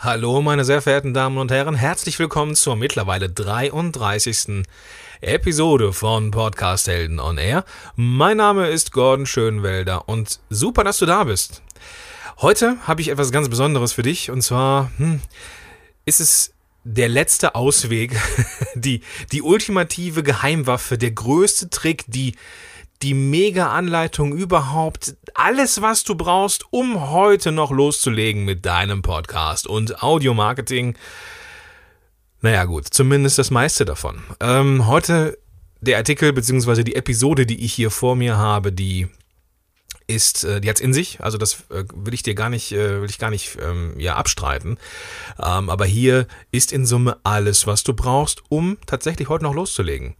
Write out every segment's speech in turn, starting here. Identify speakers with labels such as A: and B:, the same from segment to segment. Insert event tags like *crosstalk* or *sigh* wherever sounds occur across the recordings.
A: Hallo, meine sehr verehrten Damen und Herren, herzlich willkommen zur mittlerweile 33. Episode von Podcast Helden on Air. Mein Name ist Gordon Schönwelder und super, dass du da bist. Heute habe ich etwas ganz Besonderes für dich und zwar hm, ist es der letzte Ausweg, *laughs* die, die ultimative Geheimwaffe, der größte Trick, die die Mega-Anleitung überhaupt, alles, was du brauchst, um heute noch loszulegen mit deinem Podcast und Audio-Marketing. Naja gut, zumindest das meiste davon. Ähm, heute der Artikel bzw. die Episode, die ich hier vor mir habe, die ist, äh, die in sich. Also das äh, will ich dir gar nicht, äh, will ich gar nicht ähm, ja abstreiten. Ähm, aber hier ist in Summe alles, was du brauchst, um tatsächlich heute noch loszulegen.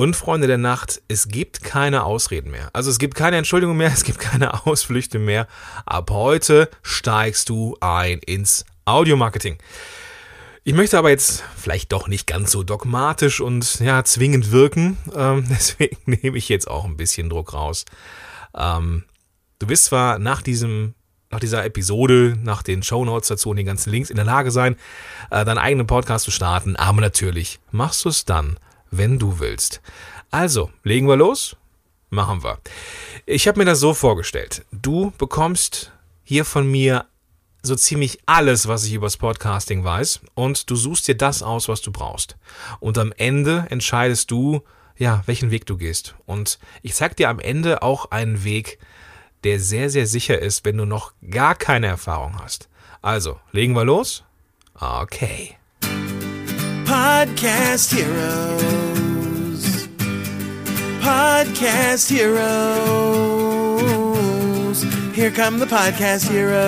A: Und Freunde der Nacht, es gibt keine Ausreden mehr. Also es gibt keine Entschuldigung mehr, *laughs* es gibt keine Ausflüchte mehr. Ab heute steigst du ein ins Audiomarketing. Ich möchte aber jetzt vielleicht doch nicht ganz so dogmatisch und ja, zwingend wirken. Ähm, *laughs* deswegen nehme ich jetzt auch ein bisschen Druck raus. Ähm, du wirst zwar nach diesem nach dieser Episode, nach den Shownotes dazu und den ganzen Links in der Lage sein, äh, deinen eigenen Podcast zu starten, aber natürlich machst du es dann wenn du willst. Also, legen wir los? Machen wir. Ich habe mir das so vorgestellt. Du bekommst hier von mir so ziemlich alles, was ich übers Podcasting weiß und du suchst dir das aus, was du brauchst. Und am Ende entscheidest du, ja, welchen Weg du gehst. Und ich zeig dir am Ende auch einen Weg, der sehr, sehr sicher ist, wenn du noch gar keine Erfahrung hast. Also, legen wir los? Okay. Podcast Heroes. Podcast Heroes. Here come the Podcast Heroes.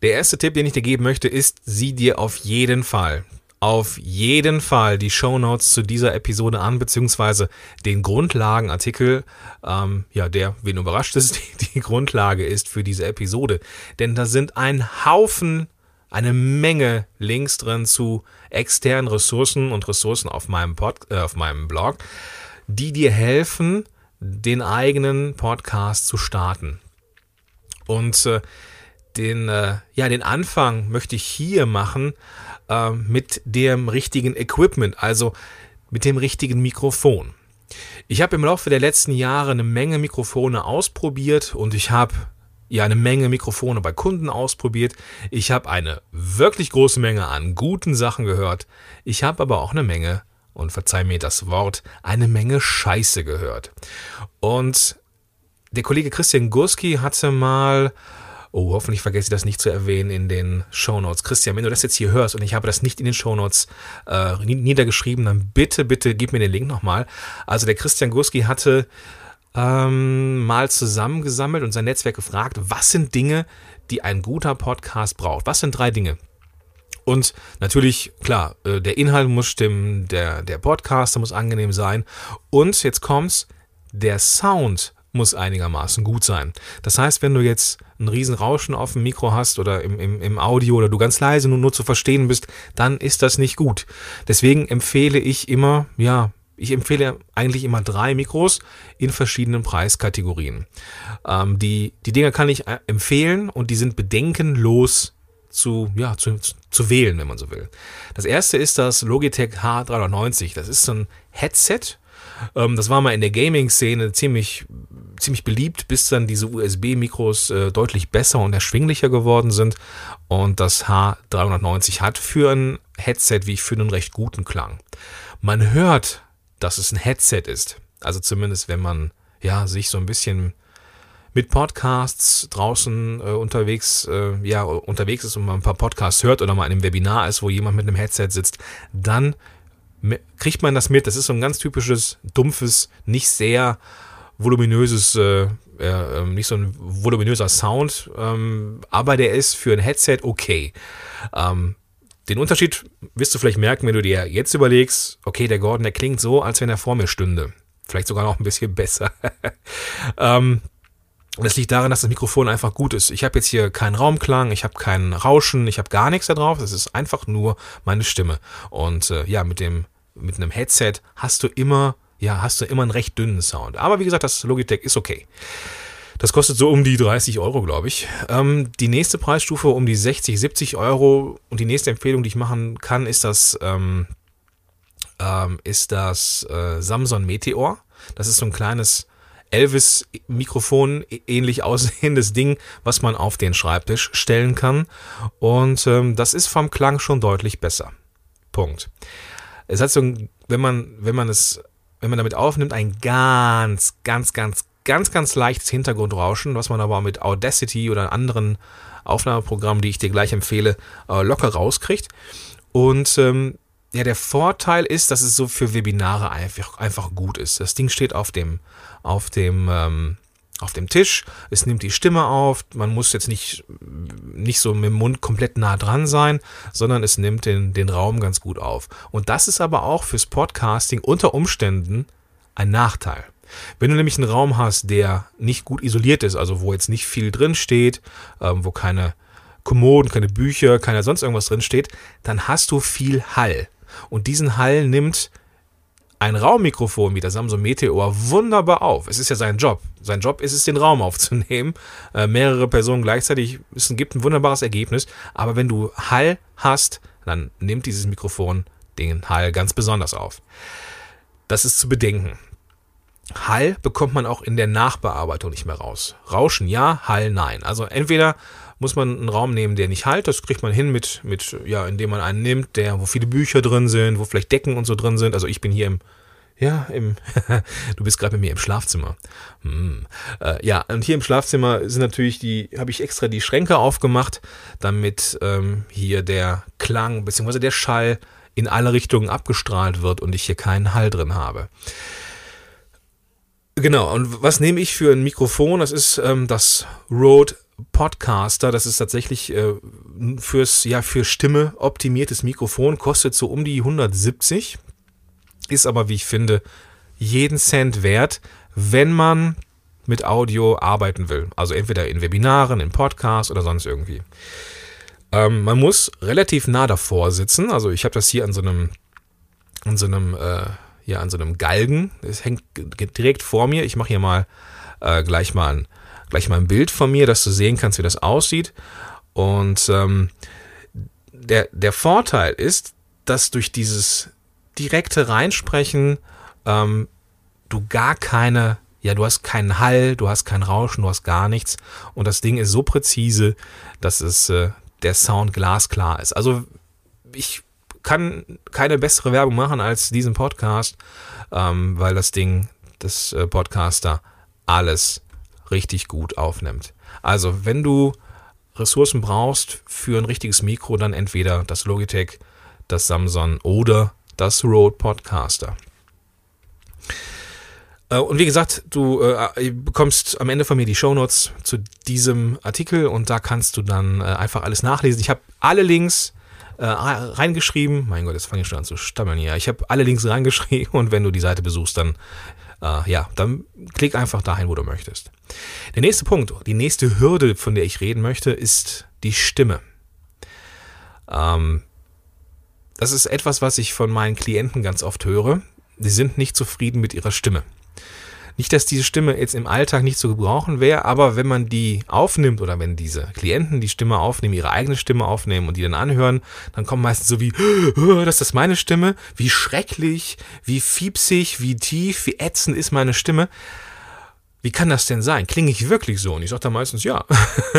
A: Der erste Tipp, den ich dir geben möchte, ist, sieh dir auf jeden Fall auf jeden Fall die Show Notes zu dieser Episode an, beziehungsweise den Grundlagenartikel, ähm, ja, der, wen überrascht ist, *laughs* die, die Grundlage ist für diese Episode. Denn da sind ein Haufen, eine Menge Links drin zu externen Ressourcen und Ressourcen auf meinem, Pod, äh, auf meinem Blog, die dir helfen, den eigenen Podcast zu starten. Und äh, den, äh, ja, den Anfang möchte ich hier machen äh, mit dem richtigen Equipment, also mit dem richtigen Mikrofon. Ich habe im Laufe der letzten Jahre eine Menge Mikrofone ausprobiert und ich habe ja eine Menge Mikrofone bei Kunden ausprobiert. Ich habe eine wirklich große Menge an guten Sachen gehört. Ich habe aber auch eine Menge, und verzeih mir das Wort, eine Menge Scheiße gehört. Und der Kollege Christian Gurski hatte mal Oh, hoffentlich vergesse ich das nicht zu erwähnen in den Shownotes. Christian, wenn du das jetzt hier hörst und ich habe das nicht in den Shownotes äh, niedergeschrieben, dann bitte, bitte gib mir den Link nochmal. Also der Christian Gurski hatte ähm, mal zusammengesammelt und sein Netzwerk gefragt, was sind Dinge, die ein guter Podcast braucht? Was sind drei Dinge? Und natürlich, klar, äh, der Inhalt muss stimmen, der, der Podcaster muss angenehm sein. Und jetzt kommt's, der Sound muss einigermaßen gut sein. Das heißt, wenn du jetzt ein riesen Rauschen auf dem Mikro hast oder im, im, im Audio oder du ganz leise nur, nur zu verstehen bist, dann ist das nicht gut. Deswegen empfehle ich immer, ja, ich empfehle eigentlich immer drei Mikros in verschiedenen Preiskategorien. Ähm, die, die Dinger kann ich äh, empfehlen und die sind bedenkenlos zu, ja, zu, zu wählen, wenn man so will. Das erste ist das Logitech H390. Das ist so ein Headset. Ähm, das war mal in der Gaming-Szene ziemlich ziemlich beliebt, bis dann diese USB-Mikros äh, deutlich besser und erschwinglicher geworden sind. Und das H390 hat für ein Headset, wie ich finde, einen recht guten Klang. Man hört, dass es ein Headset ist. Also zumindest, wenn man ja sich so ein bisschen mit Podcasts draußen äh, unterwegs, äh, ja, unterwegs ist und mal ein paar Podcasts hört oder mal in einem Webinar ist, wo jemand mit einem Headset sitzt, dann kriegt man das mit. Das ist so ein ganz typisches, dumpfes, nicht sehr voluminöses, äh, äh, nicht so ein voluminöser Sound, ähm, aber der ist für ein Headset okay. Ähm, den Unterschied wirst du vielleicht merken, wenn du dir jetzt überlegst, okay, der Gordon, der klingt so, als wenn er vor mir stünde. Vielleicht sogar noch ein bisschen *laughs* besser. ähm, das liegt daran, dass das Mikrofon einfach gut ist. Ich habe jetzt hier keinen Raumklang, ich habe kein Rauschen, ich habe gar nichts da drauf. Es ist einfach nur meine Stimme. Und äh, ja, mit dem mit einem Headset hast du immer ja, hast du immer einen recht dünnen Sound. Aber wie gesagt, das Logitech ist okay. Das kostet so um die 30 Euro, glaube ich. Ähm, die nächste Preisstufe um die 60, 70 Euro und die nächste Empfehlung, die ich machen kann, ist das, ähm, ähm, ist das äh, Samsung Meteor. Das ist so ein kleines Elvis-Mikrofon ähnlich *laughs* aussehendes Ding, was man auf den Schreibtisch stellen kann. Und ähm, das ist vom Klang schon deutlich besser. Punkt. Es hat so, ein, wenn man, wenn man es, wenn man damit aufnimmt, ein ganz, ganz, ganz, ganz, ganz leichtes Hintergrundrauschen, was man aber mit Audacity oder anderen Aufnahmeprogrammen, die ich dir gleich empfehle, äh, locker rauskriegt. Und ähm, ja, der Vorteil ist, dass es so für Webinare einfach, einfach gut ist. Das Ding steht auf dem, auf dem, ähm, auf dem Tisch. Es nimmt die Stimme auf. Man muss jetzt nicht, nicht so mit dem Mund komplett nah dran sein, sondern es nimmt den, den Raum ganz gut auf. Und das ist aber auch fürs Podcasting unter Umständen ein Nachteil. Wenn du nämlich einen Raum hast, der nicht gut isoliert ist, also wo jetzt nicht viel drin steht, ähm, wo keine Kommoden, keine Bücher, keiner sonst irgendwas drin steht, dann hast du viel Hall. Und diesen Hall nimmt ein Raummikrofon wie der Samsung Meteor wunderbar auf. Es ist ja sein Job. Sein Job ist es, den Raum aufzunehmen. Äh, mehrere Personen gleichzeitig. Es gibt ein wunderbares Ergebnis. Aber wenn du Hall hast, dann nimmt dieses Mikrofon den Hall ganz besonders auf. Das ist zu bedenken. Hall bekommt man auch in der Nachbearbeitung nicht mehr raus. Rauschen ja, Hall nein. Also entweder muss man einen Raum nehmen, der nicht halt. Das kriegt man hin mit, mit, ja, indem man einen nimmt, der, wo viele Bücher drin sind, wo vielleicht Decken und so drin sind. Also ich bin hier im, ja, im, *laughs* du bist gerade mit mir im Schlafzimmer. Hm. Äh, ja, und hier im Schlafzimmer sind natürlich die, habe ich extra die Schränke aufgemacht, damit ähm, hier der Klang bzw. der Schall in alle Richtungen abgestrahlt wird und ich hier keinen Hall drin habe. Genau, und was nehme ich für ein Mikrofon? Das ist ähm, das Rode Podcaster, das ist tatsächlich äh, fürs, ja, für Stimme optimiertes Mikrofon, kostet so um die 170, ist aber, wie ich finde, jeden Cent wert, wenn man mit Audio arbeiten will. Also entweder in Webinaren, in Podcasts oder sonst irgendwie. Ähm, man muss relativ nah davor sitzen. Also ich habe das hier an so einem, an so einem, äh, ja, an so einem Galgen. Es hängt direkt vor mir. Ich mache hier mal äh, gleich mal ein gleich mal ein Bild von mir, dass du sehen kannst, wie das aussieht. Und ähm, der, der Vorteil ist, dass durch dieses direkte Reinsprechen ähm, du gar keine, ja, du hast keinen Hall, du hast kein Rauschen, du hast gar nichts. Und das Ding ist so präzise, dass es äh, der Sound glasklar ist. Also ich kann keine bessere Werbung machen als diesen Podcast, ähm, weil das Ding, das äh, Podcaster, alles richtig gut aufnimmt. Also, wenn du Ressourcen brauchst für ein richtiges Mikro, dann entweder das Logitech, das Samsung oder das Rode Podcaster. Äh, und wie gesagt, du äh, bekommst am Ende von mir die Shownotes zu diesem Artikel und da kannst du dann äh, einfach alles nachlesen. Ich habe alle Links äh, reingeschrieben. Mein Gott, jetzt fange ich schon an zu stammeln hier. Ich habe alle Links reingeschrieben *laughs* und wenn du die Seite besuchst, dann äh, ja, dann klick einfach dahin, wo du möchtest. Der nächste Punkt, die nächste Hürde, von der ich reden möchte, ist die Stimme. Ähm, das ist etwas, was ich von meinen Klienten ganz oft höre. Sie sind nicht zufrieden mit ihrer Stimme. Nicht, dass diese Stimme jetzt im Alltag nicht zu gebrauchen wäre, aber wenn man die aufnimmt oder wenn diese Klienten die Stimme aufnehmen, ihre eigene Stimme aufnehmen und die dann anhören, dann kommen meistens so wie, das ist meine Stimme, wie schrecklich, wie fiepsig, wie tief, wie ätzend ist meine Stimme. Wie kann das denn sein? Klinge ich wirklich so? Und ich sage da meistens ja.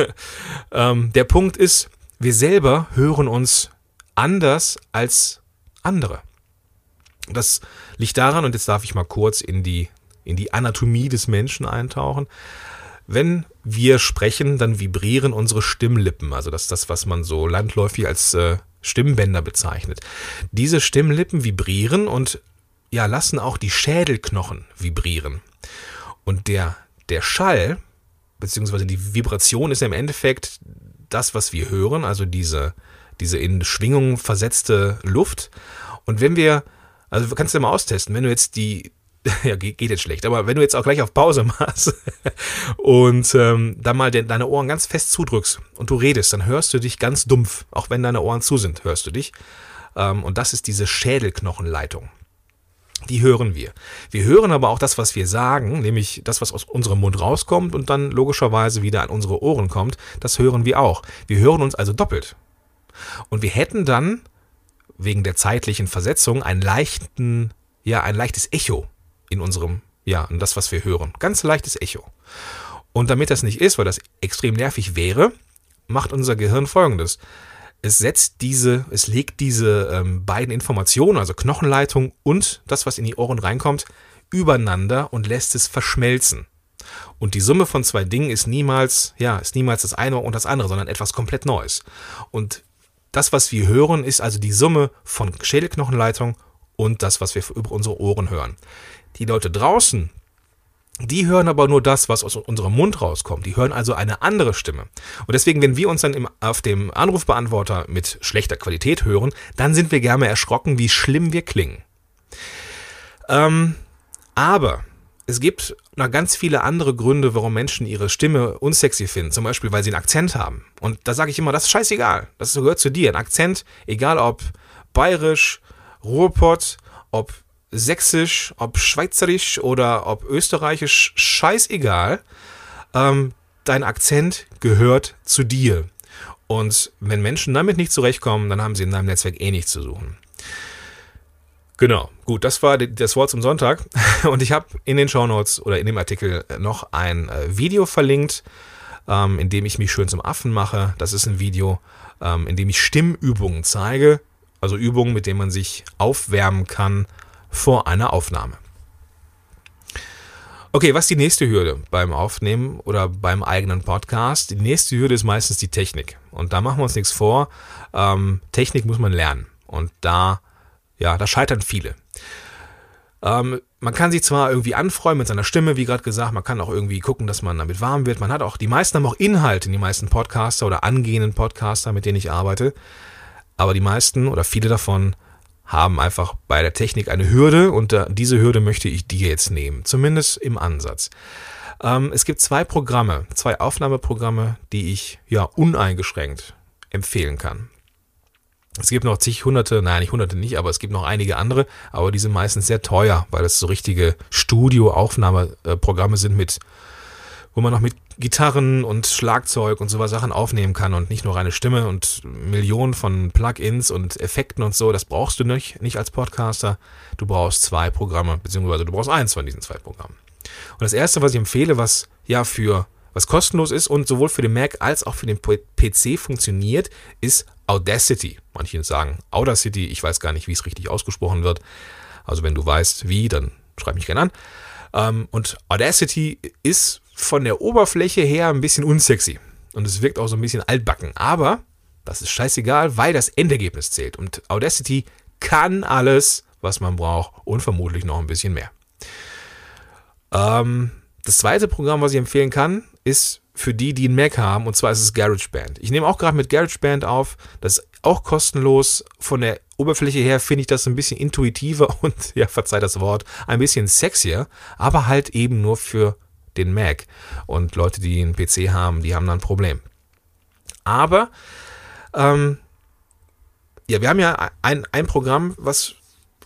A: *laughs* ähm, der Punkt ist, wir selber hören uns anders als andere. Das liegt daran, und jetzt darf ich mal kurz in die in die Anatomie des Menschen eintauchen. Wenn wir sprechen, dann vibrieren unsere Stimmlippen. Also das ist das, was man so landläufig als äh, Stimmbänder bezeichnet. Diese Stimmlippen vibrieren und ja, lassen auch die Schädelknochen vibrieren. Und der, der Schall, beziehungsweise die Vibration ist ja im Endeffekt das, was wir hören, also diese, diese in Schwingung versetzte Luft. Und wenn wir, also kannst du mal austesten, wenn du jetzt die, *laughs* ja, geht, jetzt schlecht, aber wenn du jetzt auch gleich auf Pause *laughs* machst und ähm, dann mal de deine Ohren ganz fest zudrückst und du redest, dann hörst du dich ganz dumpf. Auch wenn deine Ohren zu sind, hörst du dich. Ähm, und das ist diese Schädelknochenleitung. die hören wir. Wir hören aber auch das, was wir sagen, nämlich das, was aus unserem Mund rauskommt und dann logischerweise wieder an unsere Ohren kommt, das hören wir auch. Wir hören uns also doppelt. Und wir hätten dann wegen der zeitlichen Versetzung einen leichten, ja, ein leichtes Echo in unserem, ja, in das, was wir hören. Ganz leichtes Echo. Und damit das nicht ist, weil das extrem nervig wäre, macht unser Gehirn folgendes. Es setzt diese, es legt diese ähm, beiden Informationen, also Knochenleitung und das, was in die Ohren reinkommt, übereinander und lässt es verschmelzen. Und die Summe von zwei Dingen ist niemals, ja, ist niemals das eine und das andere, sondern etwas komplett Neues. Und das, was wir hören, ist also die Summe von Schädelknochenleitung und das, was wir über unsere Ohren hören. Die Leute draußen, die hören aber nur das, was aus unserem Mund rauskommt. Die hören also eine andere Stimme. Und deswegen, wenn wir uns dann im, auf dem Anrufbeantworter mit schlechter Qualität hören, dann sind wir gerne erschrocken, wie schlimm wir klingen. Ähm, aber es gibt noch ganz viele andere Gründe, warum Menschen ihre Stimme unsexy finden. Zum Beispiel, weil sie einen Akzent haben. Und da sage ich immer, das ist scheißegal. Das gehört zu dir. Ein Akzent, egal ob bayerisch, Ruhrpott, ob sächsisch, ob schweizerisch oder ob österreichisch, scheißegal. Ähm, dein Akzent gehört zu dir. Und wenn Menschen damit nicht zurechtkommen, dann haben sie in deinem Netzwerk eh nichts zu suchen. Genau, gut, das war das Wort zum Sonntag. *laughs* Und ich habe in den Shownotes oder in dem Artikel noch ein äh, Video verlinkt, ähm, in dem ich mich schön zum Affen mache. Das ist ein Video, ähm, in dem ich Stimmübungen zeige, also Übungen, mit denen man sich aufwärmen kann vor einer Aufnahme. Okay, was ist die nächste Hürde beim Aufnehmen oder beim eigenen Podcast? Die nächste Hürde ist meistens die Technik. Und da machen wir uns nichts vor. Ähm, Technik muss man lernen. Und da ja, da scheitern viele. Ähm, man kann sich zwar irgendwie anfreuen mit seiner Stimme, wie gerade gesagt, man kann auch irgendwie gucken, dass man damit warm wird. Man hat auch, die meisten haben auch Inhalte, die meisten Podcaster oder angehenden Podcaster, mit denen ich arbeite. Aber die meisten oder viele davon haben einfach bei der Technik eine Hürde und diese Hürde möchte ich dir jetzt nehmen, zumindest im Ansatz. Ähm, es gibt zwei Programme, zwei Aufnahmeprogramme, die ich ja uneingeschränkt empfehlen kann. Es gibt noch zig hunderte, nein, nicht hunderte nicht, aber es gibt noch einige andere, aber die sind meistens sehr teuer, weil es so richtige Studio-Aufnahmeprogramme sind mit, wo man noch mit Gitarren und Schlagzeug und sowas Sachen aufnehmen kann und nicht nur reine Stimme und Millionen von Plugins und Effekten und so. Das brauchst du nicht, nicht als Podcaster. Du brauchst zwei Programme, beziehungsweise du brauchst eins von diesen zwei Programmen. Und das erste, was ich empfehle, was ja für was kostenlos ist und sowohl für den Mac als auch für den PC funktioniert, ist Audacity. Manche sagen Audacity, ich weiß gar nicht, wie es richtig ausgesprochen wird. Also wenn du weißt, wie, dann schreib mich gerne an. Ähm, und Audacity ist von der Oberfläche her ein bisschen unsexy. Und es wirkt auch so ein bisschen altbacken. Aber das ist scheißegal, weil das Endergebnis zählt. Und Audacity kann alles, was man braucht und vermutlich noch ein bisschen mehr. Ähm, das zweite Programm, was ich empfehlen kann, ist für die, die einen Mac haben, und zwar ist es GarageBand. Ich nehme auch gerade mit GarageBand auf, das ist auch kostenlos. Von der Oberfläche her finde ich das ein bisschen intuitiver *laughs* und, ja, verzeih das Wort, ein bisschen sexier, aber halt eben nur für den Mac. Und Leute, die einen PC haben, die haben dann ein Problem. Aber, ähm, ja, wir haben ja ein, ein Programm, was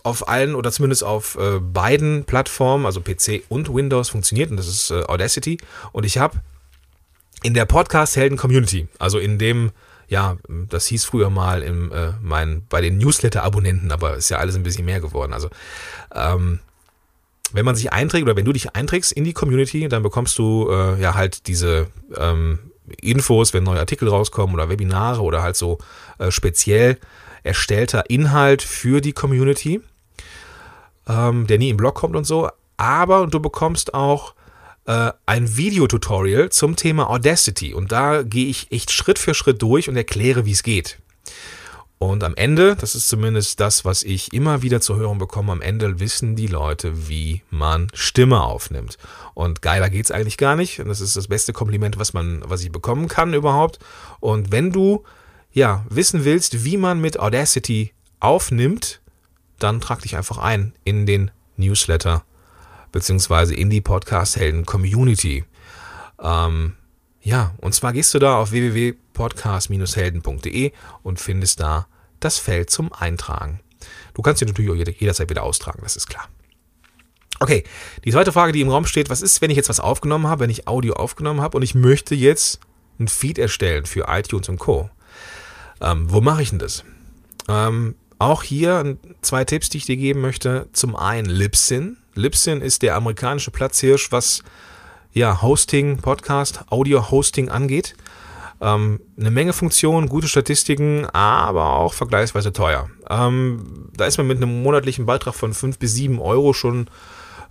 A: auf allen oder zumindest auf äh, beiden Plattformen, also PC und Windows, funktioniert und das ist äh, Audacity. Und ich habe in der Podcast-Helden-Community, also in dem, ja, das hieß früher mal im, äh, mein, bei den Newsletter-Abonnenten, aber ist ja alles ein bisschen mehr geworden. Also, ähm, wenn man sich einträgt oder wenn du dich einträgst in die Community, dann bekommst du äh, ja halt diese ähm, Infos, wenn neue Artikel rauskommen oder Webinare oder halt so äh, speziell erstellter Inhalt für die Community ähm, der nie im Blog kommt und so. Aber du bekommst auch äh, ein Videotutorial zum Thema Audacity. Und da gehe ich echt Schritt für Schritt durch und erkläre, wie es geht. Und am Ende, das ist zumindest das, was ich immer wieder zu hören bekomme, am Ende wissen die Leute, wie man Stimme aufnimmt. Und geiler geht's eigentlich gar nicht. Und das ist das beste Kompliment, was man, was ich bekommen kann überhaupt. Und wenn du, ja, wissen willst, wie man mit Audacity aufnimmt, dann trag dich einfach ein in den Newsletter beziehungsweise in die Podcast-Helden-Community. Ähm, ja, und zwar gehst du da auf www.podcast-helden.de und findest da das Feld zum Eintragen. Du kannst dir natürlich auch jederzeit wieder austragen, das ist klar. Okay, die zweite Frage, die im Raum steht, was ist, wenn ich jetzt was aufgenommen habe, wenn ich Audio aufgenommen habe und ich möchte jetzt ein Feed erstellen für iTunes und Co. Ähm, wo mache ich denn das? Ähm, auch hier zwei Tipps, die ich dir geben möchte. Zum einen Libsyn. Libsyn ist der amerikanische Platzhirsch, was ja Hosting, Podcast, Audio-Hosting angeht. Ähm, eine Menge Funktionen, gute Statistiken, aber auch vergleichsweise teuer. Ähm, da ist man mit einem monatlichen Beitrag von 5 bis 7 Euro schon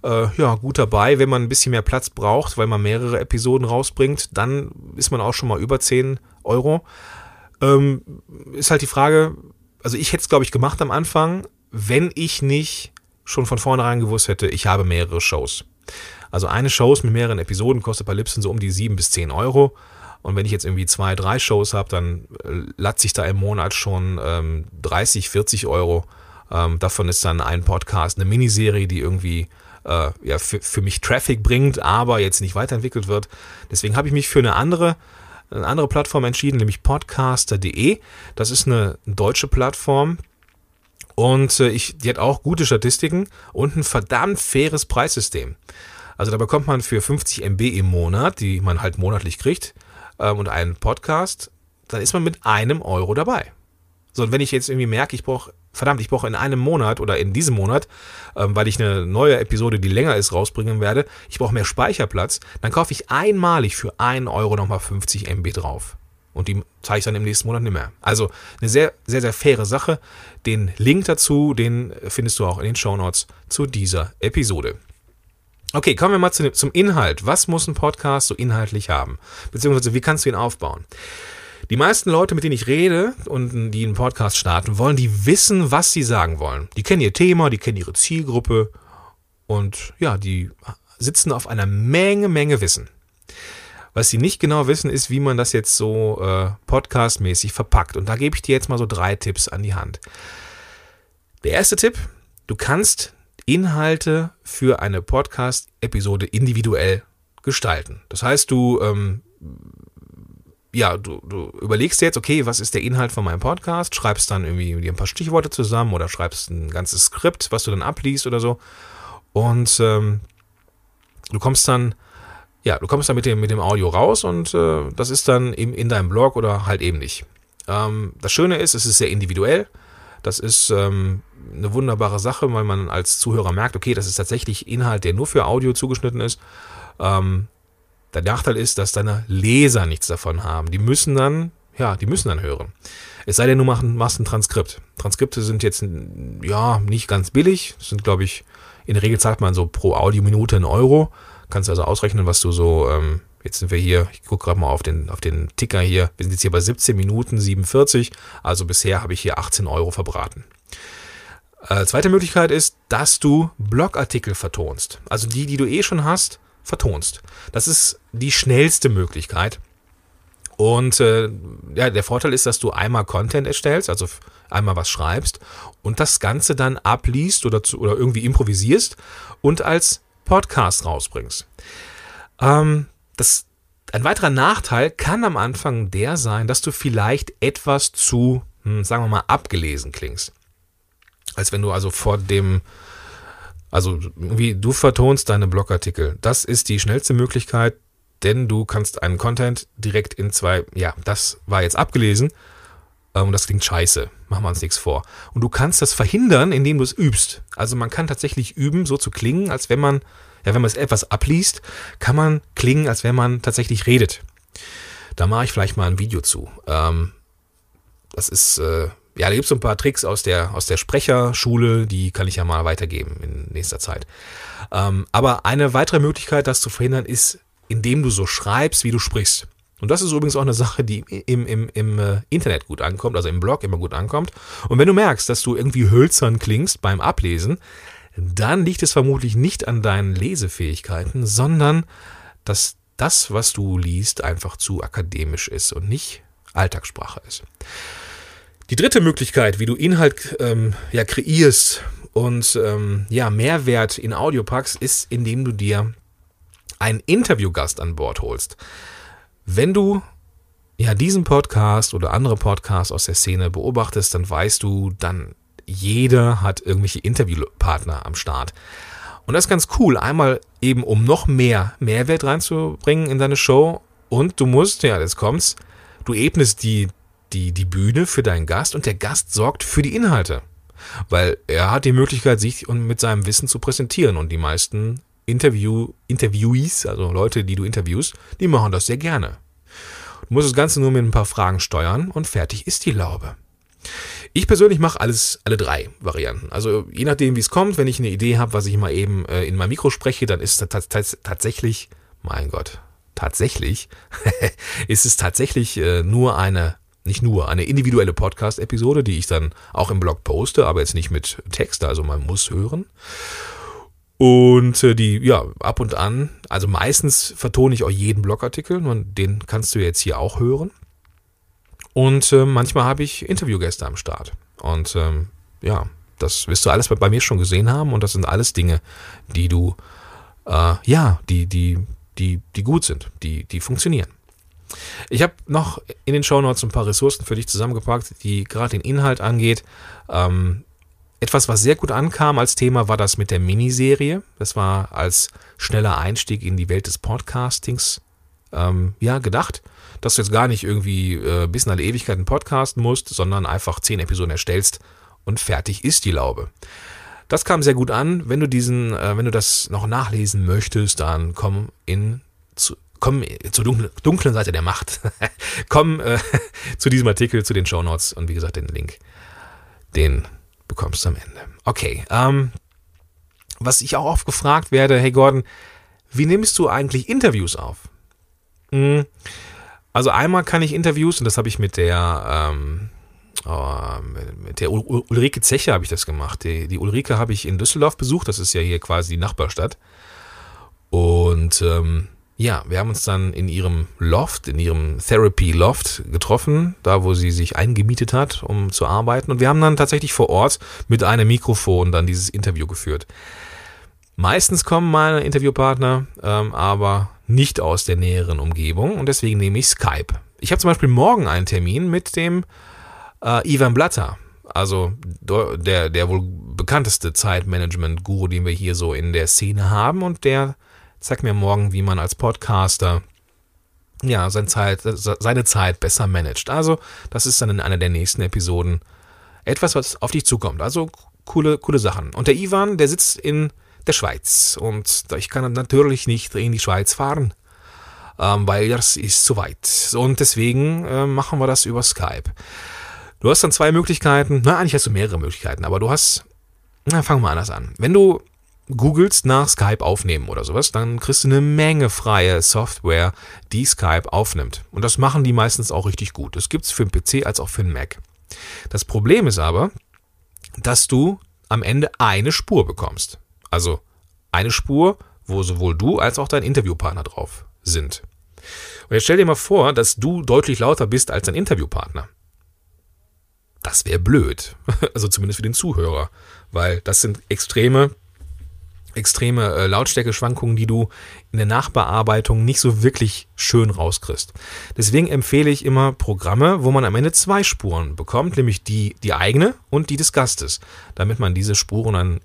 A: äh, ja, gut dabei. Wenn man ein bisschen mehr Platz braucht, weil man mehrere Episoden rausbringt, dann ist man auch schon mal über 10 Euro. Ähm, ist halt die Frage, also ich hätte es, glaube ich, gemacht am Anfang, wenn ich nicht schon von vornherein gewusst hätte, ich habe mehrere Shows. Also eine Show mit mehreren Episoden kostet bei Lipson so um die 7 bis 10 Euro. Und wenn ich jetzt irgendwie zwei, drei Shows habe, dann äh, latze ich da im Monat schon ähm, 30, 40 Euro. Ähm, davon ist dann ein Podcast, eine Miniserie, die irgendwie äh, ja, für, für mich Traffic bringt, aber jetzt nicht weiterentwickelt wird. Deswegen habe ich mich für eine andere, eine andere Plattform entschieden, nämlich podcaster.de. Das ist eine deutsche Plattform. Und äh, ich, die hat auch gute Statistiken und ein verdammt faires Preissystem. Also da bekommt man für 50 MB im Monat, die man halt monatlich kriegt, ähm, und einen Podcast, dann ist man mit einem Euro dabei. So, und wenn ich jetzt irgendwie merke, ich brauche verdammt, ich brauche in einem Monat oder in diesem Monat, ähm, weil ich eine neue Episode, die länger ist, rausbringen werde, ich brauche mehr Speicherplatz, dann kaufe ich einmalig für einen Euro nochmal 50 MB drauf. Und die zeige ich dann im nächsten Monat nicht mehr. Also eine sehr, sehr, sehr faire Sache. Den Link dazu, den findest du auch in den Show Notes zu dieser Episode. Okay, kommen wir mal zu, zum Inhalt. Was muss ein Podcast so inhaltlich haben? Beziehungsweise wie kannst du ihn aufbauen? Die meisten Leute, mit denen ich rede und die einen Podcast starten wollen, die wissen, was sie sagen wollen. Die kennen ihr Thema, die kennen ihre Zielgruppe und ja, die sitzen auf einer Menge, Menge Wissen. Was sie nicht genau wissen, ist, wie man das jetzt so äh, podcastmäßig verpackt. Und da gebe ich dir jetzt mal so drei Tipps an die Hand. Der erste Tipp, du kannst Inhalte für eine Podcast-Episode individuell gestalten. Das heißt, du ähm, ja, du, du überlegst jetzt, okay, was ist der Inhalt von meinem Podcast, schreibst dann irgendwie ein paar Stichworte zusammen oder schreibst ein ganzes Skript, was du dann abliest oder so. Und ähm, du kommst dann, ja, du kommst dann mit dem, mit dem Audio raus und äh, das ist dann eben in deinem Blog oder halt eben nicht. Ähm, das Schöne ist, es ist sehr individuell. Das ist ähm, eine wunderbare Sache, weil man als Zuhörer merkt, okay, das ist tatsächlich Inhalt, der nur für Audio zugeschnitten ist. Ähm, der Nachteil ist, dass deine Leser nichts davon haben. Die müssen dann, ja, die müssen dann hören. Es sei denn, du machst ein Transkript. Transkripte sind jetzt, ja, nicht ganz billig. Das sind, glaube ich, in der Regel zahlt man so pro Audiominute einen Euro. Kannst also ausrechnen, was du so, ähm, jetzt sind wir hier, ich gucke gerade mal auf den, auf den Ticker hier. Wir sind jetzt hier bei 17 Minuten 47. Also bisher habe ich hier 18 Euro verbraten. Äh, zweite Möglichkeit ist, dass du Blogartikel vertonst. Also die, die du eh schon hast, vertonst. Das ist die schnellste Möglichkeit. Und äh, ja, der Vorteil ist, dass du einmal Content erstellst, also einmal was schreibst und das Ganze dann abliest oder, zu, oder irgendwie improvisierst und als Podcast rausbringst. Ähm, das, ein weiterer Nachteil kann am Anfang der sein, dass du vielleicht etwas zu, hm, sagen wir mal, abgelesen klingst. Als wenn du also vor dem also wie du vertonst deine Blogartikel. Das ist die schnellste Möglichkeit, denn du kannst einen Content direkt in zwei, ja, das war jetzt abgelesen und ähm, das klingt scheiße. Machen wir uns nichts vor. Und du kannst das verhindern, indem du es übst. Also man kann tatsächlich üben, so zu klingen, als wenn man, ja, wenn man es etwas abliest, kann man klingen, als wenn man tatsächlich redet. Da mache ich vielleicht mal ein Video zu. Ähm, das ist, äh, ja, da gibt es so ein paar Tricks aus der, aus der Sprecherschule, die kann ich ja mal weitergeben in nächster Zeit. Ähm, aber eine weitere Möglichkeit, das zu verhindern, ist, indem du so schreibst, wie du sprichst. Und das ist übrigens auch eine Sache, die im, im, im äh, Internet gut ankommt, also im Blog immer gut ankommt. Und wenn du merkst, dass du irgendwie hölzern klingst beim Ablesen, dann liegt es vermutlich nicht an deinen Lesefähigkeiten, sondern dass das, was du liest, einfach zu akademisch ist und nicht Alltagssprache ist. Die dritte Möglichkeit, wie du Inhalt ähm, ja, kreierst und ähm, ja, Mehrwert in Audio packst, ist, indem du dir einen Interviewgast an Bord holst. Wenn du ja diesen Podcast oder andere Podcasts aus der Szene beobachtest, dann weißt du, dann jeder hat irgendwelche Interviewpartner am Start. Und das ist ganz cool. Einmal eben, um noch mehr Mehrwert reinzubringen in deine Show. Und du musst, ja, jetzt kommt's, du ebnest die, die, die Bühne für deinen Gast und der Gast sorgt für die Inhalte. Weil er hat die Möglichkeit, sich mit seinem Wissen zu präsentieren. Und die meisten Interview, Interviewees, also Leute, die du interviewst, die machen das sehr gerne. Du musst das Ganze nur mit ein paar Fragen steuern und fertig ist die Laube. Ich persönlich mache alles, alle drei Varianten. Also je nachdem, wie es kommt, wenn ich eine Idee habe, was ich mal eben äh, in mein Mikro spreche, dann ist es tatsächlich, mein Gott, tatsächlich, *laughs* ist es tatsächlich äh, nur eine, nicht nur, eine individuelle Podcast-Episode, die ich dann auch im Blog poste, aber jetzt nicht mit Text, also man muss hören. Und äh, die, ja, ab und an, also meistens vertone ich auch jeden Blogartikel den kannst du jetzt hier auch hören. Und äh, manchmal habe ich Interviewgäste am Start. Und ähm, ja, das wirst du alles bei, bei, mir schon gesehen haben und das sind alles Dinge, die du, äh, ja, die, die, die, die gut sind, die, die funktionieren. Ich habe noch in den Show Notes ein paar Ressourcen für dich zusammengepackt, die gerade den Inhalt angeht. Ähm, etwas, was sehr gut ankam als Thema, war das mit der Miniserie. Das war als schneller Einstieg in die Welt des Podcastings ähm, ja, gedacht. Dass du jetzt gar nicht irgendwie äh, bis in alle Ewigkeiten podcasten musst, sondern einfach zehn Episoden erstellst und fertig ist die Laube. Das kam sehr gut an. Wenn du diesen, äh, wenn du das noch nachlesen möchtest, dann komm in zu, komm zur dunklen, Seite der Macht. *laughs* komm äh, *laughs* zu diesem Artikel, zu den Show Notes und wie gesagt den Link, den bekommst du am Ende. Okay, ähm, was ich auch oft gefragt werde, hey Gordon, wie nimmst du eigentlich Interviews auf? Hm, also einmal kann ich Interviews, und das habe ich mit der, ähm, oh, mit der Ulrike Zeche habe ich das gemacht. Die, die Ulrike habe ich in Düsseldorf besucht, das ist ja hier quasi die Nachbarstadt. Und ähm, ja, wir haben uns dann in ihrem Loft, in ihrem Therapy Loft getroffen, da wo sie sich eingemietet hat, um zu arbeiten. Und wir haben dann tatsächlich vor Ort mit einem Mikrofon dann dieses Interview geführt. Meistens kommen meine Interviewpartner ähm, aber nicht aus der näheren Umgebung und deswegen nehme ich Skype. Ich habe zum Beispiel morgen einen Termin mit dem äh, Ivan Blatter, also der, der wohl bekannteste Zeitmanagement-Guru, den wir hier so in der Szene haben und der Zeig mir morgen, wie man als Podcaster ja, seine Zeit, seine Zeit besser managt. Also, das ist dann in einer der nächsten Episoden etwas, was auf dich zukommt. Also, coole, coole Sachen. Und der Ivan, der sitzt in der Schweiz. Und ich kann natürlich nicht in die Schweiz fahren, ähm, weil das ist zu weit. Und deswegen äh, machen wir das über Skype. Du hast dann zwei Möglichkeiten. Na, eigentlich hast du mehrere Möglichkeiten, aber du hast. Na, fangen wir anders an. Wenn du googelst nach Skype aufnehmen oder sowas, dann kriegst du eine Menge freie Software, die Skype aufnimmt. Und das machen die meistens auch richtig gut. Das gibt es für den PC als auch für den Mac. Das Problem ist aber, dass du am Ende eine Spur bekommst. Also eine Spur, wo sowohl du als auch dein Interviewpartner drauf sind. Und jetzt stell dir mal vor, dass du deutlich lauter bist als dein Interviewpartner. Das wäre blöd. *laughs* Also zumindest für den Zuhörer. Weil das sind extreme extreme äh, Lautstärkeschwankungen, die du in der Nachbearbeitung nicht so wirklich schön rauskriegst. Deswegen empfehle ich immer Programme, wo man am Ende zwei Spuren bekommt, nämlich die, die eigene und die des Gastes, damit man diese Spuren dann,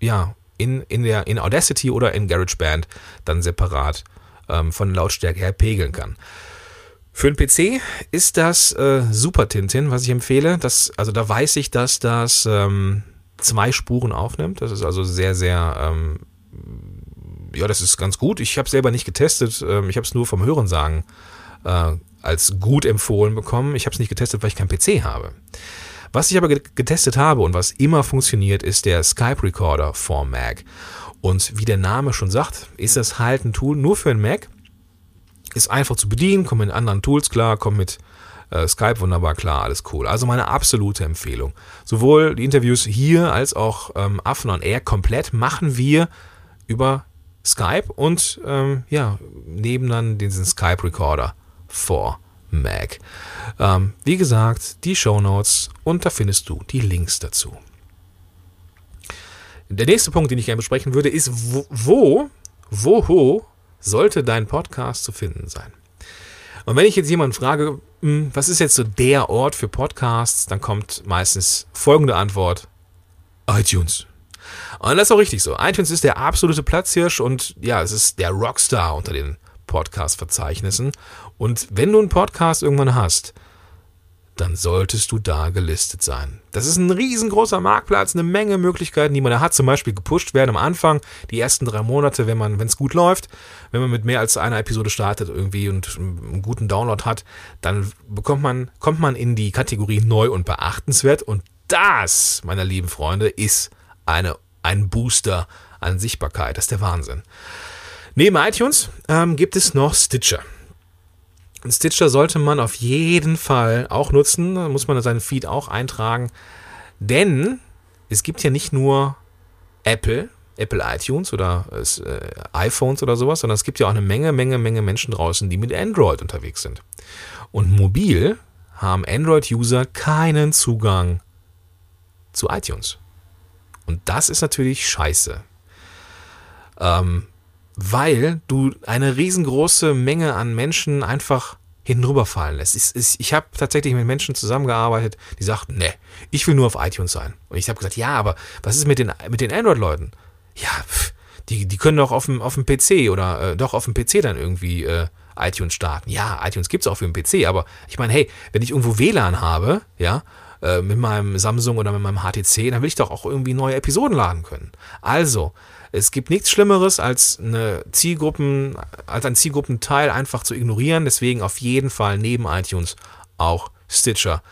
A: ja, in, in, der, in Audacity oder in GarageBand dann separat ähm, von Lautstärke her pegeln kann. Für den PC ist das äh, Super Tintin, was ich empfehle. Das, also da weiß ich, dass das ähm, zwei Spuren aufnimmt. Das ist also sehr, sehr, ähm, ja, das ist ganz gut. Ich habe es selber nicht getestet. Ähm, ich habe es nur vom Hörensagen äh, als gut empfohlen bekommen. Ich habe es nicht getestet, weil ich keinen PC habe. Was ich aber getestet habe und was immer funktioniert, ist der Skype Recorder for Mac. Und wie der Name schon sagt, ist das halt ein Tool nur für einen Mac. Ist einfach zu bedienen, kommt mit anderen Tools klar, kommt mit äh, Skype wunderbar klar, alles cool. Also meine absolute Empfehlung. Sowohl die Interviews hier als auch ähm, Affen on Air komplett machen wir über Skype und ähm, ja, nehmen dann diesen Skype Recorder vor Mac. Ähm, wie gesagt, die Show Notes und da findest du die Links dazu. Der nächste Punkt, den ich gerne besprechen würde, ist, wo, wo, wo sollte dein Podcast zu finden sein? Und wenn ich jetzt jemanden frage, hm, was ist jetzt so der Ort für Podcasts, dann kommt meistens folgende Antwort. iTunes. Und das ist auch richtig so. iTunes ist der absolute Platzhirsch und ja, es ist der Rockstar unter den Podcast-Verzeichnissen. Und wenn du einen Podcast irgendwann hast, dann solltest du da gelistet sein. Das ist ein riesengroßer Marktplatz, eine Menge Möglichkeiten, die man da hat. Zum Beispiel gepusht werden am Anfang, die ersten drei Monate, wenn man, wenn es gut läuft, wenn man mit mehr als einer Episode startet irgendwie und einen guten Download hat, dann bekommt man, kommt man in die Kategorie neu und beachtenswert. Und das, meine lieben Freunde, ist eine, ein Booster an Sichtbarkeit. Das ist der Wahnsinn. Neben iTunes ähm, gibt es noch Stitcher. Stitcher sollte man auf jeden Fall auch nutzen. Da muss man seinen Feed auch eintragen. Denn es gibt ja nicht nur Apple, Apple iTunes oder äh, iPhones oder sowas, sondern es gibt ja auch eine Menge, Menge, Menge Menschen draußen, die mit Android unterwegs sind. Und mobil haben Android-User keinen Zugang zu iTunes. Und das ist natürlich scheiße. Ähm, weil du eine riesengroße Menge an Menschen einfach hinüberfallen lässt. Ich, ich, ich habe tatsächlich mit Menschen zusammengearbeitet, die sagten, ne, ich will nur auf iTunes sein. Und ich habe gesagt, ja, aber was ist mit den, mit den Android-Leuten? Ja, pff, die, die können doch auf dem, auf dem PC oder äh, doch auf dem PC dann irgendwie äh, iTunes starten. Ja, iTunes gibt's auch für den PC, aber ich meine, hey, wenn ich irgendwo WLAN habe, ja, äh, mit meinem Samsung oder mit meinem HTC, dann will ich doch auch irgendwie neue Episoden laden können. Also, es gibt nichts Schlimmeres, als eine Zielgruppen, als ein Zielgruppenteil einfach zu ignorieren. Deswegen auf jeden Fall neben iTunes auch Stitcher.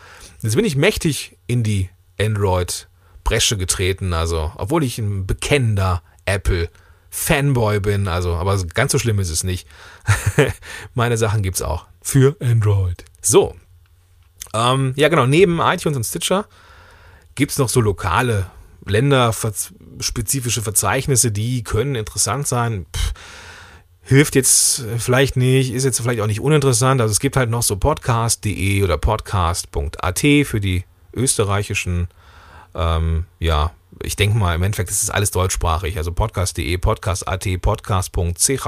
A: Jetzt bin ich mächtig in die Android-Bresche getreten, also, obwohl ich ein bekennender Apple Fanboy bin, also, aber ganz so schlimm ist es nicht. *laughs* Meine Sachen gibt's auch für Android. So. Ähm, ja, genau, neben iTunes und Stitcher gibt's noch so lokale länderspezifische Verzeichnisse, die können interessant sein. Pff, hilft jetzt vielleicht nicht, ist jetzt vielleicht auch nicht uninteressant. Also es gibt halt noch so podcast.de oder podcast.at für die österreichischen, ähm, ja, ich denke mal, im Endeffekt ist es alles deutschsprachig. Also podcast.de, podcast.at, podcast.ch.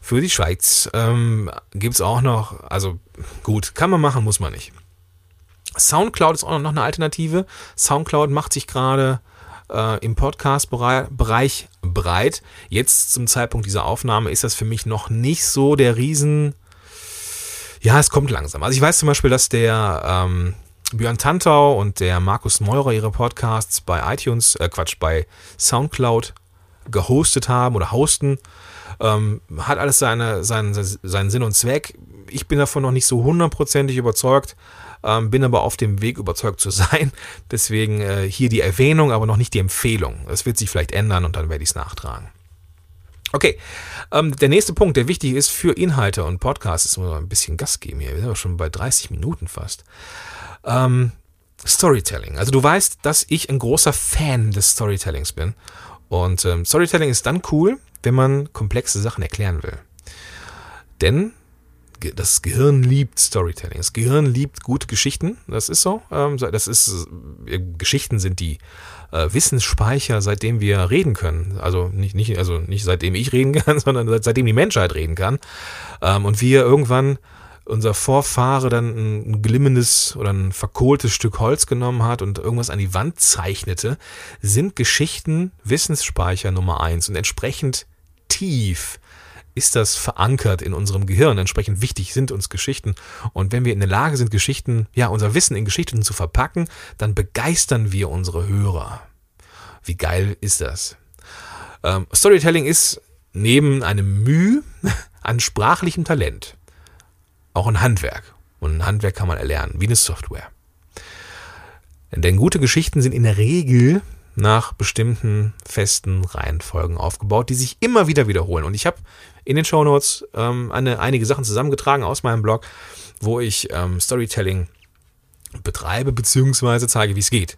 A: Für die Schweiz ähm, gibt es auch noch, also gut, kann man machen, muss man nicht. Soundcloud ist auch noch eine Alternative. Soundcloud macht sich gerade äh, im Podcast-Bereich breit. Jetzt zum Zeitpunkt dieser Aufnahme ist das für mich noch nicht so der Riesen. Ja, es kommt langsam. Also ich weiß zum Beispiel, dass der ähm, Björn Tantau und der Markus Meurer ihre Podcasts bei iTunes, äh Quatsch, bei Soundcloud gehostet haben oder hosten. Ähm, hat alles seine, seinen, seinen Sinn und Zweck. Ich bin davon noch nicht so hundertprozentig überzeugt, ähm, bin aber auf dem Weg überzeugt zu *laughs* sein. Deswegen äh, hier die Erwähnung, aber noch nicht die Empfehlung. Es wird sich vielleicht ändern und dann werde ich es nachtragen. Okay, ähm, der nächste Punkt, der wichtig ist für Inhalte und Podcasts, ist mal ein bisschen Gas geben hier. Wir sind aber schon bei 30 Minuten fast. Ähm, Storytelling. Also du weißt, dass ich ein großer Fan des Storytellings bin. Und ähm, Storytelling ist dann cool, wenn man komplexe Sachen erklären will. Denn das Gehirn liebt Storytelling. Das Gehirn liebt gute Geschichten. Das ist so. Ähm, das ist, äh, Geschichten sind die äh, Wissensspeicher, seitdem wir reden können. Also nicht, nicht, also nicht seitdem ich reden *laughs* kann, sondern seitdem die Menschheit reden kann. Ähm, und wir irgendwann unser Vorfahre dann ein glimmendes oder ein verkohltes Stück Holz genommen hat und irgendwas an die Wand zeichnete, sind Geschichten Wissensspeicher Nummer eins und entsprechend tief ist das verankert in unserem Gehirn. Entsprechend wichtig sind uns Geschichten. Und wenn wir in der Lage sind, Geschichten, ja, unser Wissen in Geschichten zu verpacken, dann begeistern wir unsere Hörer. Wie geil ist das? Ähm, Storytelling ist neben einem Mühe *laughs* an sprachlichem Talent auch ein Handwerk. Und ein Handwerk kann man erlernen, wie eine Software. Denn gute Geschichten sind in der Regel nach bestimmten festen Reihenfolgen aufgebaut, die sich immer wieder wiederholen. Und ich habe in den Show Notes ähm, eine, einige Sachen zusammengetragen aus meinem Blog, wo ich ähm, Storytelling betreibe bzw. zeige, wie es geht.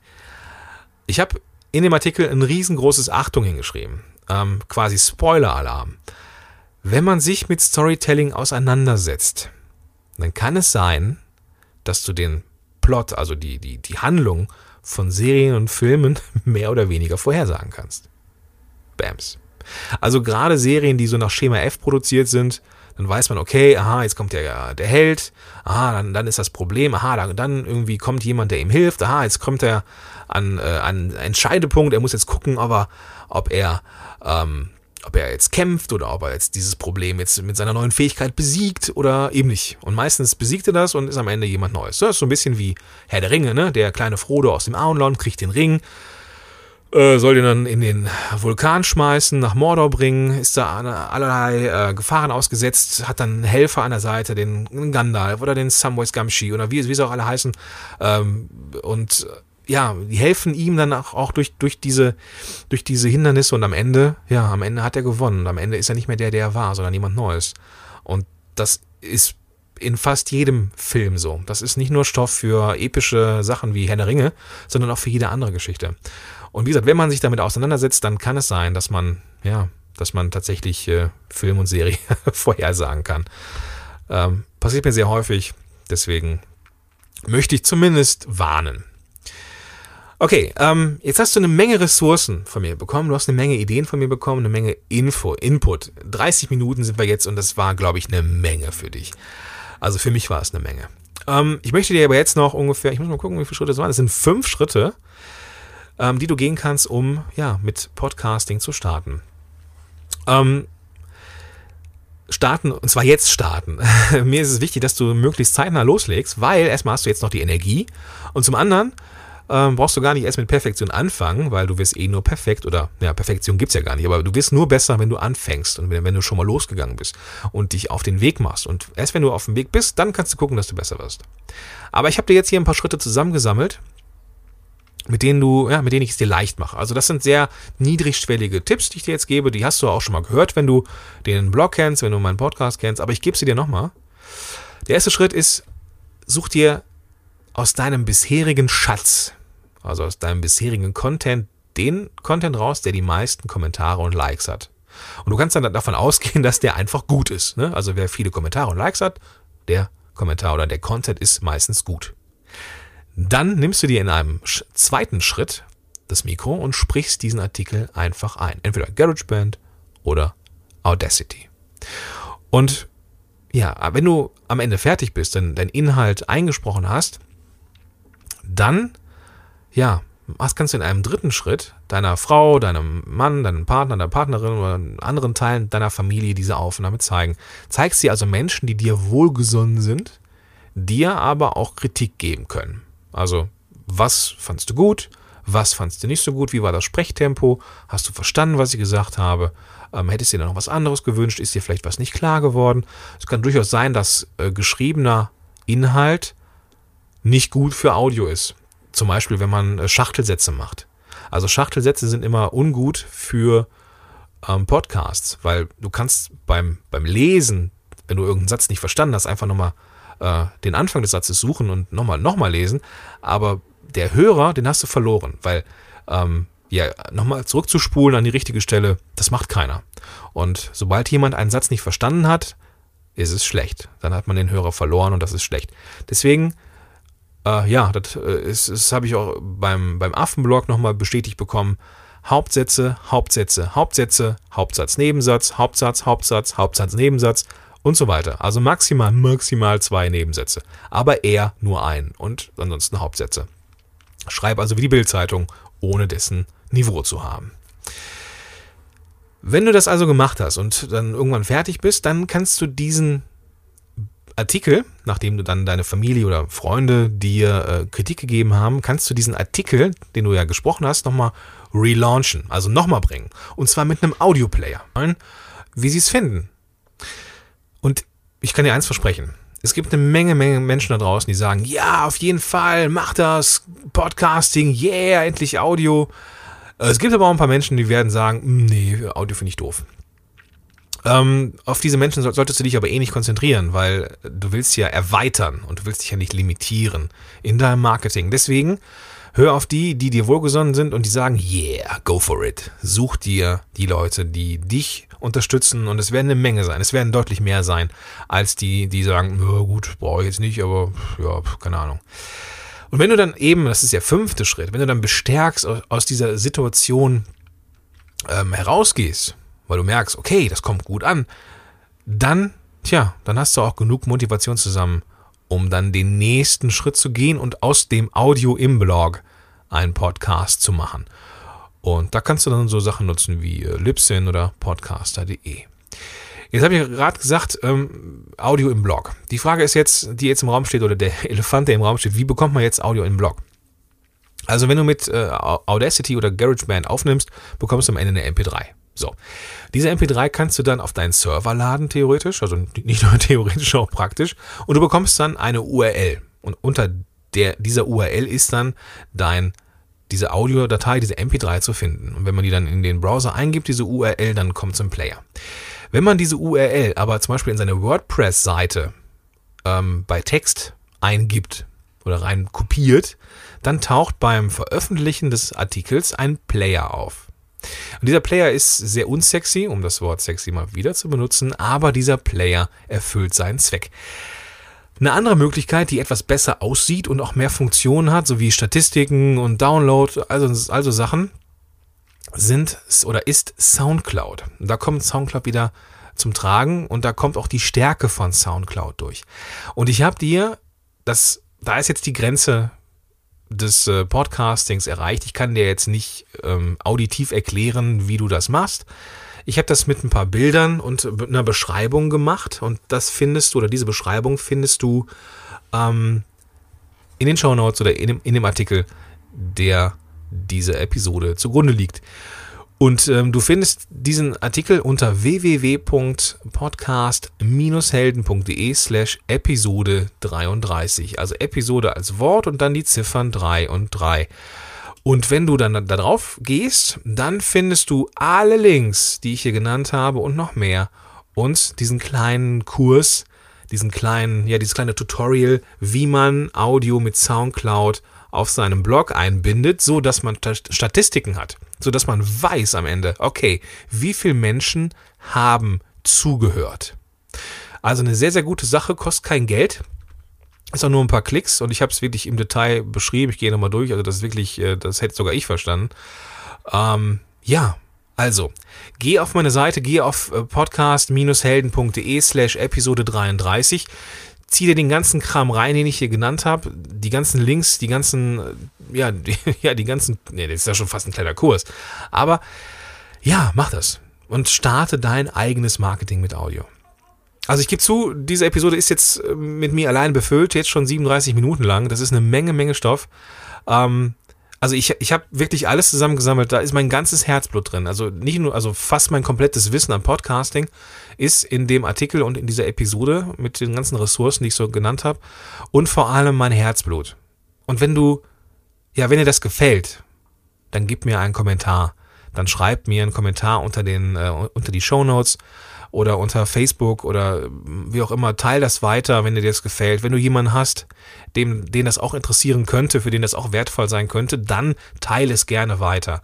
A: Ich habe in dem Artikel ein riesengroßes Achtung hingeschrieben, ähm, quasi Spoiler-Alarm. Wenn man sich mit Storytelling auseinandersetzt, dann kann es sein, dass du den Plot, also die, die, die Handlung von Serien und Filmen *laughs* mehr oder weniger vorhersagen kannst. Bams. Also gerade Serien, die so nach Schema F produziert sind, dann weiß man, okay, aha, jetzt kommt der, der Held, aha, dann, dann ist das Problem, aha, dann, dann irgendwie kommt jemand, der ihm hilft, aha, jetzt kommt der, an, äh, an Entscheidepunkt. Er muss jetzt gucken, ob er, ob er, ähm, ob er jetzt kämpft oder ob er jetzt dieses Problem jetzt mit seiner neuen Fähigkeit besiegt oder eben nicht. Und meistens besiegt er das und ist am Ende jemand Neues. Das ist so ein bisschen wie Herr der Ringe, ne? Der kleine Frodo aus dem Auenland kriegt den Ring äh, soll den dann in den Vulkan schmeißen, nach Mordor bringen, ist da allerlei äh, Gefahren ausgesetzt, hat dann einen Helfer an der Seite, den Gandalf oder den Samwise Gamgee oder wie, wie sie auch alle heißen. Ähm, und äh, ja, die helfen ihm dann auch, auch durch, durch, diese, durch diese Hindernisse und am Ende, ja, am Ende hat er gewonnen. Am Ende ist er nicht mehr der, der er war, sondern jemand Neues. Und das ist in fast jedem Film so. Das ist nicht nur Stoff für epische Sachen wie Herr der Ringe, sondern auch für jede andere Geschichte. Und wie gesagt, wenn man sich damit auseinandersetzt, dann kann es sein, dass man, ja, dass man tatsächlich äh, Film und Serie *laughs* vorhersagen kann. Ähm, passiert mir sehr häufig, deswegen möchte ich zumindest warnen. Okay, ähm, jetzt hast du eine Menge Ressourcen von mir bekommen, du hast eine Menge Ideen von mir bekommen, eine Menge Info, Input. 30 Minuten sind wir jetzt und das war, glaube ich, eine Menge für dich. Also für mich war es eine Menge. Ähm, ich möchte dir aber jetzt noch ungefähr, ich muss mal gucken, wie viele Schritte es waren. Es sind fünf Schritte, ähm, die du gehen kannst, um ja mit Podcasting zu starten. Ähm, starten, und zwar jetzt starten. *laughs* Mir ist es wichtig, dass du möglichst zeitnah loslegst, weil erstmal hast du jetzt noch die Energie und zum anderen ähm, brauchst du gar nicht erst mit Perfektion anfangen, weil du wirst eh nur perfekt oder, ja, Perfektion gibt's ja gar nicht, aber du wirst nur besser, wenn du anfängst und wenn, wenn du schon mal losgegangen bist und dich auf den Weg machst. Und erst wenn du auf dem Weg bist, dann kannst du gucken, dass du besser wirst. Aber ich habe dir jetzt hier ein paar Schritte zusammengesammelt, mit denen du, ja, mit denen ich es dir leicht mache. Also das sind sehr niedrigschwellige Tipps, die ich dir jetzt gebe. Die hast du auch schon mal gehört, wenn du den Blog kennst, wenn du meinen Podcast kennst. Aber ich gebe sie dir nochmal. Der erste Schritt ist, such dir aus deinem bisherigen Schatz, also aus deinem bisherigen Content, den Content raus, der die meisten Kommentare und Likes hat. Und du kannst dann davon ausgehen, *laughs* dass der einfach gut ist. Ne? Also wer viele Kommentare und Likes hat, der Kommentar oder der Content ist meistens gut. Dann nimmst du dir in einem zweiten Schritt das Mikro und sprichst diesen Artikel einfach ein. Entweder GarageBand oder Audacity. Und ja, wenn du am Ende fertig bist, dann dein Inhalt eingesprochen hast, dann, ja, was kannst du in einem dritten Schritt deiner Frau, deinem Mann, deinem Partner, deiner Partnerin oder anderen Teilen deiner Familie diese Aufnahme zeigen. Zeigst sie also Menschen, die dir wohlgesonnen sind, dir aber auch Kritik geben können. Also, was fandst du gut? Was fandst du nicht so gut? Wie war das Sprechtempo? Hast du verstanden, was ich gesagt habe? Ähm, hättest du dir noch was anderes gewünscht? Ist dir vielleicht was nicht klar geworden? Es kann durchaus sein, dass äh, geschriebener Inhalt nicht gut für Audio ist. Zum Beispiel, wenn man äh, Schachtelsätze macht. Also Schachtelsätze sind immer ungut für ähm, Podcasts, weil du kannst beim, beim Lesen, wenn du irgendeinen Satz nicht verstanden hast, einfach nochmal äh, den Anfang des Satzes suchen und nochmal nochmal lesen, aber der Hörer, den hast du verloren, weil ähm, ja, nochmal zurückzuspulen an die richtige Stelle, das macht keiner. Und sobald jemand einen Satz nicht verstanden hat, ist es schlecht. Dann hat man den Hörer verloren und das ist schlecht. Deswegen, äh, ja, das, äh, ist, das habe ich auch beim, beim Affenblog nochmal bestätigt bekommen. Hauptsätze, Hauptsätze, Hauptsätze, Hauptsatz, Nebensatz, Hauptsatz, Hauptsatz, Hauptsatz, Nebensatz und so weiter. Also maximal, maximal zwei Nebensätze. Aber eher nur ein und ansonsten Hauptsätze. Schreib also wie die Bildzeitung, ohne dessen Niveau zu haben. Wenn du das also gemacht hast und dann irgendwann fertig bist, dann kannst du diesen Artikel, nachdem du dann deine Familie oder Freunde dir äh, Kritik gegeben haben, kannst du diesen Artikel, den du ja gesprochen hast, nochmal relaunchen, also nochmal bringen. Und zwar mit einem Audioplayer. Wie sie es finden. Ich kann dir eins versprechen. Es gibt eine Menge, Menge Menschen da draußen, die sagen, ja, auf jeden Fall, mach das, Podcasting, yeah, endlich Audio. Äh, es gibt aber auch ein paar Menschen, die werden sagen, hm, nee, Audio finde ich doof. Ähm, auf diese Menschen solltest du dich aber eh nicht konzentrieren, weil du willst ja erweitern und du willst dich ja nicht limitieren in deinem Marketing. Deswegen hör auf die, die dir wohlgesonnen sind und die sagen, yeah, go for it. Such dir die Leute, die dich unterstützen und es werden eine Menge sein. Es werden deutlich mehr sein, als die, die sagen, ja, gut, brauche ich jetzt nicht, aber ja, keine Ahnung. Und wenn du dann eben, das ist der fünfte Schritt, wenn du dann bestärkst aus dieser Situation ähm, herausgehst, weil du merkst, okay, das kommt gut an, dann, tja, dann hast du auch genug Motivation zusammen, um dann den nächsten Schritt zu gehen und aus dem Audio im Blog einen Podcast zu machen. Und da kannst du dann so Sachen nutzen wie äh, Libsyn oder podcaster.de. Jetzt habe ich gerade gesagt, ähm, Audio im Blog. Die Frage ist jetzt, die jetzt im Raum steht, oder der *laughs* Elefant, der im Raum steht, wie bekommt man jetzt Audio im Blog? Also wenn du mit äh, Audacity oder GarageBand aufnimmst, bekommst du am Ende eine MP3. So. Diese MP3 kannst du dann auf deinen Server laden, theoretisch, also nicht nur *laughs* theoretisch, auch praktisch. Und du bekommst dann eine URL. Und unter der, dieser URL ist dann dein, diese Audiodatei, diese MP3 zu finden. Und wenn man die dann in den Browser eingibt, diese URL, dann kommt zum Player. Wenn man diese URL aber zum Beispiel in seine WordPress-Seite ähm, bei Text eingibt oder rein kopiert, dann taucht beim Veröffentlichen des Artikels ein Player auf. Und dieser Player ist sehr unsexy, um das Wort sexy mal wieder zu benutzen, aber dieser Player erfüllt seinen Zweck. Eine andere Möglichkeit, die etwas besser aussieht und auch mehr Funktionen hat, sowie Statistiken und Download, also, also Sachen, sind oder ist Soundcloud. Da kommt Soundcloud wieder zum Tragen und da kommt auch die Stärke von Soundcloud durch. Und ich habe dir, das, da ist jetzt die Grenze des äh, Podcastings erreicht. Ich kann dir jetzt nicht ähm, auditiv erklären, wie du das machst. Ich habe das mit ein paar Bildern und einer Beschreibung gemacht und das findest du oder diese Beschreibung findest du ähm, in den Show Notes oder in dem, in dem Artikel, der diese Episode zugrunde liegt. Und ähm, du findest diesen Artikel unter www.podcast-helden.de slash Episode 33. Also Episode als Wort und dann die Ziffern 3 und 3. Und wenn du dann da drauf gehst, dann findest du alle Links, die ich hier genannt habe und noch mehr. Und diesen kleinen Kurs, diesen kleinen, ja, dieses kleine Tutorial, wie man Audio mit Soundcloud auf seinem Blog einbindet, so dass man Statistiken hat, so dass man weiß am Ende, okay, wie viele Menschen haben zugehört. Also eine sehr, sehr gute Sache, kostet kein Geld. Ist auch nur ein paar Klicks und ich habe es wirklich im Detail beschrieben. Ich gehe nochmal durch. Also das ist wirklich, äh, das hätte sogar ich verstanden. Ähm, ja, also, geh auf meine Seite, geh auf äh, podcast-helden.de slash Episode 33 zieh dir den ganzen Kram rein, den ich hier genannt habe, die ganzen Links, die ganzen, ja, die, *laughs* ja, die ganzen, nee, das ist ja schon fast ein kleiner Kurs. Aber ja, mach das und starte dein eigenes Marketing mit Audio. Also ich gebe zu, diese Episode ist jetzt äh, mit mir allein befüllt, jetzt schon 37 Minuten lang. Das ist eine Menge, Menge Stoff. Ähm, also ich, ich habe wirklich alles zusammengesammelt, da ist mein ganzes Herzblut drin. Also nicht nur, also fast mein komplettes Wissen am Podcasting ist in dem Artikel und in dieser Episode mit den ganzen Ressourcen, die ich so genannt habe. Und vor allem mein Herzblut. Und wenn du, ja, wenn dir das gefällt, dann gib mir einen Kommentar. Dann schreib mir einen Kommentar unter den, äh, unter die Show Notes oder unter Facebook oder wie auch immer, teil das weiter, wenn dir das gefällt. Wenn du jemanden hast, dem, den das auch interessieren könnte, für den das auch wertvoll sein könnte, dann teile es gerne weiter.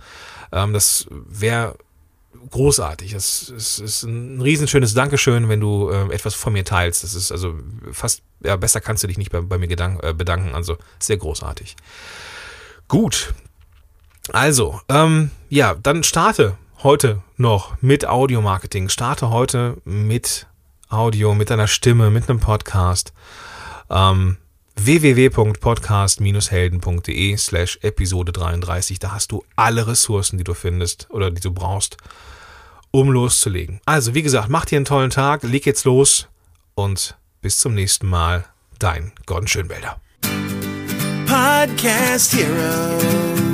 A: Ähm, das wäre großartig. Es ist, ist ein riesenschönes Dankeschön, wenn du äh, etwas von mir teilst. Das ist also fast, ja, besser kannst du dich nicht bei, bei mir äh, bedanken. Also sehr großartig. Gut. Also, ähm, ja, dann starte heute noch mit Audio-Marketing. Starte heute mit Audio, mit deiner Stimme, mit einem Podcast. Ähm, www.podcast-helden.de slash Episode 33. Da hast du alle Ressourcen, die du findest oder die du brauchst, um loszulegen. Also, wie gesagt, mach dir einen tollen Tag, leg jetzt los und bis zum nächsten Mal. Dein Gordon Schönwälder.
B: Podcast Heroes.